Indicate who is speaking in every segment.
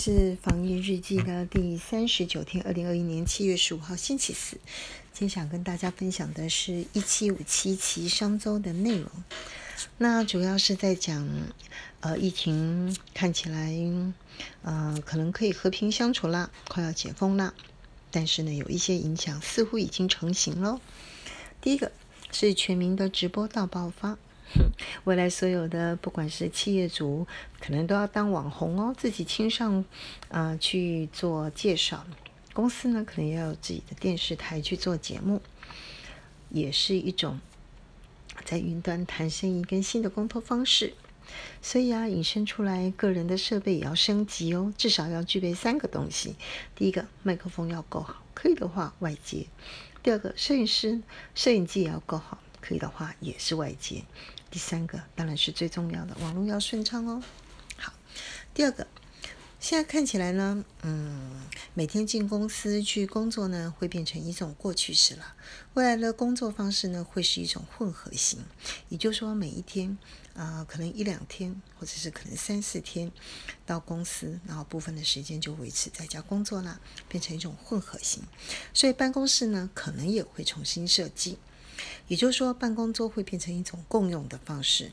Speaker 1: 是防疫日记的第三十九天，二零二一年七月十五号星期四。今天想跟大家分享的是一七五七期商周的内容。那主要是在讲，呃，疫情看起来，呃，可能可以和平相处啦，快要解封啦。但是呢，有一些影响似乎已经成型了。第一个是全民的直播大爆发。未来所有的，不管是企业主，可能都要当网红哦，自己亲上，啊去做介绍。公司呢，可能要有自己的电视台去做节目，也是一种在云端谈生意跟新的沟通方式。所以啊，引申出来，个人的设备也要升级哦，至少要具备三个东西。第一个，麦克风要够好，可以的话外接；第二个，摄影师摄影机也要够好。可以的话，也是外接。第三个当然是最重要的，网络要顺畅哦。好，第二个，现在看起来呢，嗯，每天进公司去工作呢，会变成一种过去式了。未来的工作方式呢，会是一种混合型，也就是说，每一天啊，可能一两天，或者是可能三四天到公司，然后部分的时间就维持在家工作啦，变成一种混合型。所以办公室呢，可能也会重新设计。也就是说，办公桌会变成一种共用的方式。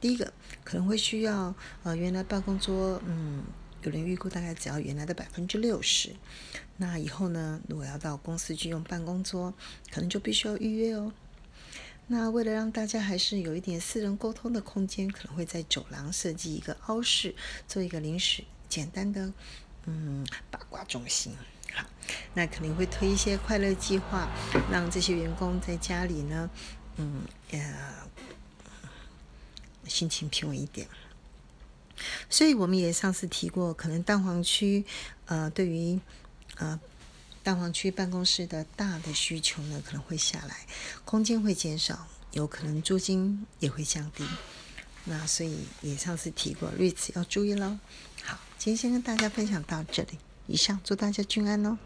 Speaker 1: 第一个可能会需要，呃，原来办公桌，嗯，有人预估大概只要原来的百分之六十。那以后呢，如果要到公司去用办公桌，可能就必须要预约哦。那为了让大家还是有一点私人沟通的空间，可能会在走廊设计一个凹式，做一个临时简单的，嗯，八卦中心。好，那肯定会推一些快乐计划，让这些员工在家里呢，嗯，呃，心情平稳一点。所以我们也上次提过，可能蛋黄区，呃，对于呃蛋黄区办公室的大的需求呢，可能会下来，空间会减少，有可能租金也会降低。那所以也上次提过，日子要注意喽。好，今天先跟大家分享到这里。以上，祝大家均安哦。